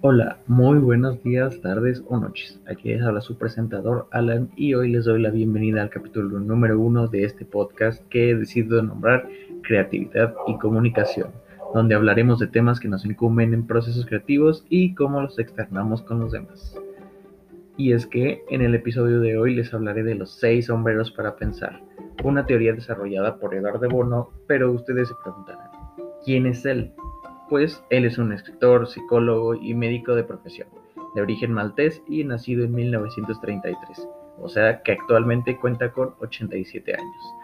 Hola, muy buenos días, tardes o noches. Aquí les habla su presentador Alan y hoy les doy la bienvenida al capítulo número uno de este podcast que he decidido nombrar Creatividad y Comunicación, donde hablaremos de temas que nos incumben en procesos creativos y cómo los externamos con los demás. Y es que en el episodio de hoy les hablaré de los seis sombreros para pensar, una teoría desarrollada por Eduardo Bono, pero ustedes se preguntarán, ¿quién es él? Pues él es un escritor, psicólogo y médico de profesión, de origen maltés y nacido en 1933, o sea que actualmente cuenta con 87 años.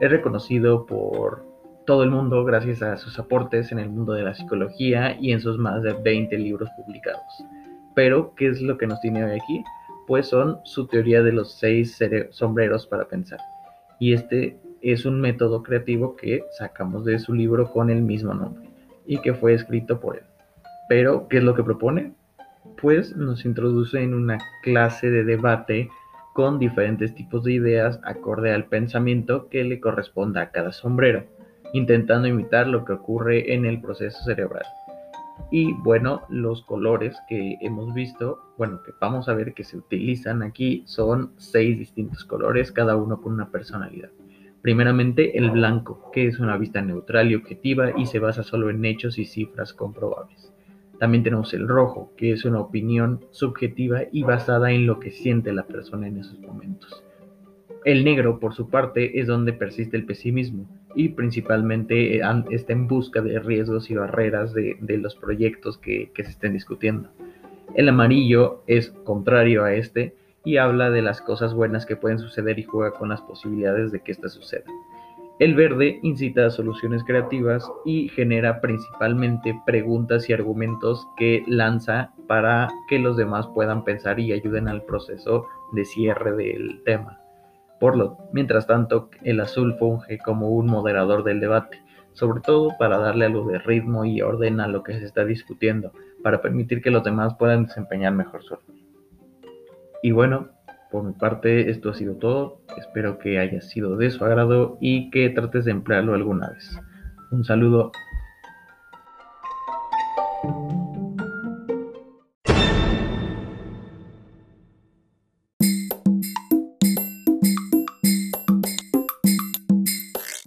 Es reconocido por todo el mundo gracias a sus aportes en el mundo de la psicología y en sus más de 20 libros publicados. Pero, ¿qué es lo que nos tiene hoy aquí? Pues son su teoría de los seis sombreros para pensar. Y este es un método creativo que sacamos de su libro con el mismo nombre y que fue escrito por él. Pero, ¿qué es lo que propone? Pues nos introduce en una clase de debate con diferentes tipos de ideas acorde al pensamiento que le corresponda a cada sombrero, intentando imitar lo que ocurre en el proceso cerebral. Y bueno, los colores que hemos visto, bueno, que vamos a ver que se utilizan aquí son seis distintos colores, cada uno con una personalidad. Primeramente, el blanco, que es una vista neutral y objetiva y se basa solo en hechos y cifras comprobables. También tenemos el rojo, que es una opinión subjetiva y basada en lo que siente la persona en esos momentos. El negro, por su parte, es donde persiste el pesimismo y principalmente eh, está en busca de riesgos y barreras de, los proyectos que se estén discutiendo. El amarillo es contrario a este y habla de las cosas buenas que pueden suceder y juega con las posibilidades de que éstas sucedan. El verde incita a soluciones creativas y genera principalmente preguntas y argumentos que lanza para que los demás puedan pensar y ayuden al proceso de cierre del tema. Por lo, mientras tanto, el azul funge como un moderador del debate, sobre todo para darle algo de ritmo y orden a lo que se está discutiendo, para permitir que los demás puedan desempeñar mejor su rol. Y bueno, por mi parte esto ha sido todo. Espero que haya sido de su agrado y que trates de emplearlo alguna vez. Un saludo.